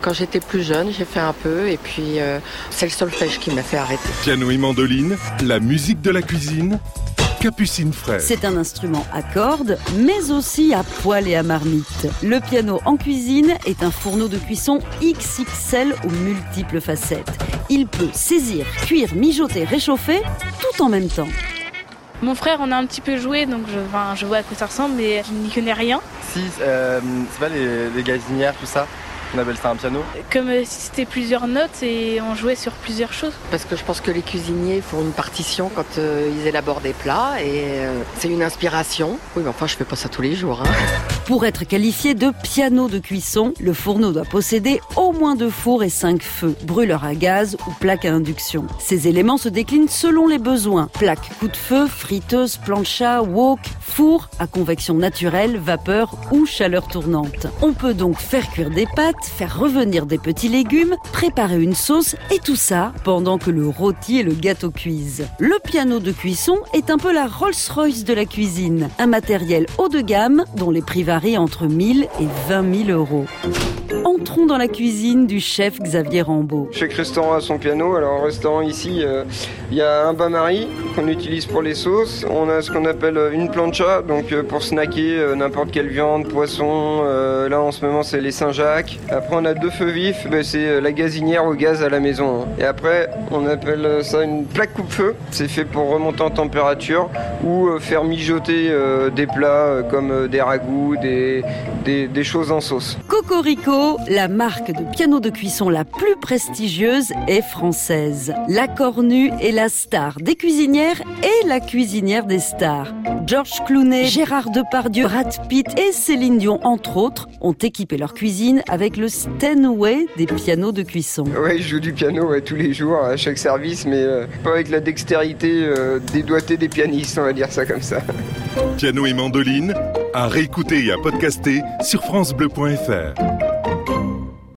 Quand j'étais plus jeune, j'ai fait un peu et puis euh, c'est le solfège qui m'a fait arrêter. Piano et mandoline, la musique de la cuisine, Capucine Fraise. C'est un instrument à cordes, mais aussi à poil et à marmite. Le piano en cuisine est un fourneau de cuisson XXL aux multiples facettes. Il peut saisir, cuire, mijoter, réchauffer, tout en même temps. Mon frère en a un petit peu joué, donc je, enfin, je vois à quoi ça ressemble, mais je n'y connais rien. Si, euh, c'est pas les, les gazinières, tout ça on appelle ça un piano Comme euh, si c'était plusieurs notes et on jouait sur plusieurs choses. Parce que je pense que les cuisiniers font une partition quand euh, ils élaborent des plats et euh, c'est une inspiration. Oui, mais enfin, je fais pas ça tous les jours. Hein. Pour être qualifié de piano de cuisson, le fourneau doit posséder au moins deux fours et cinq feux, brûleur à gaz ou plaque à induction. Ces éléments se déclinent selon les besoins. Plaque coup de feu, friteuse, plancha, wok, four à convection naturelle, vapeur ou chaleur tournante. On peut donc faire cuire des pâtes faire revenir des petits légumes, préparer une sauce et tout ça pendant que le rôti et le gâteau cuisent. Le piano de cuisson est un peu la Rolls-Royce de la cuisine, un matériel haut de gamme dont les prix entre 1000 et 20 000 euros. Entrons dans la cuisine du chef Xavier Rambaud. Chaque restaurant a son piano. Alors, au restaurant ici, euh, il y a un bain-marie qu'on utilise pour les sauces. On a ce qu'on appelle une plancha, donc euh, pour snacker euh, n'importe quelle viande, poisson. là, en ce moment, c'est les Saint-Jacques. Après, on a deux feux vifs, ben, c'est la gazinière au gaz à la maison. Hein. Et après, on appelle ça une plaque coupe-feu. C'est fait pour remonter en température ou faire mijoter des plats comme des ragoûts, des, des, des choses en sauce. Cocorico la marque de piano de cuisson la plus prestigieuse est française. La Cornue est la star des cuisinières et la cuisinière des stars. George Clooney, Gérard Depardieu, Brad Pitt et Céline Dion, entre autres, ont équipé leur cuisine avec le Stenway des pianos de cuisson. Oui, je joue du piano tous les jours à chaque service, mais euh, pas avec la dextérité euh, des doigtés des pianistes, dire ça comme ça. Piano et mandoline, à réécouter et à podcaster sur FranceBleu.fr.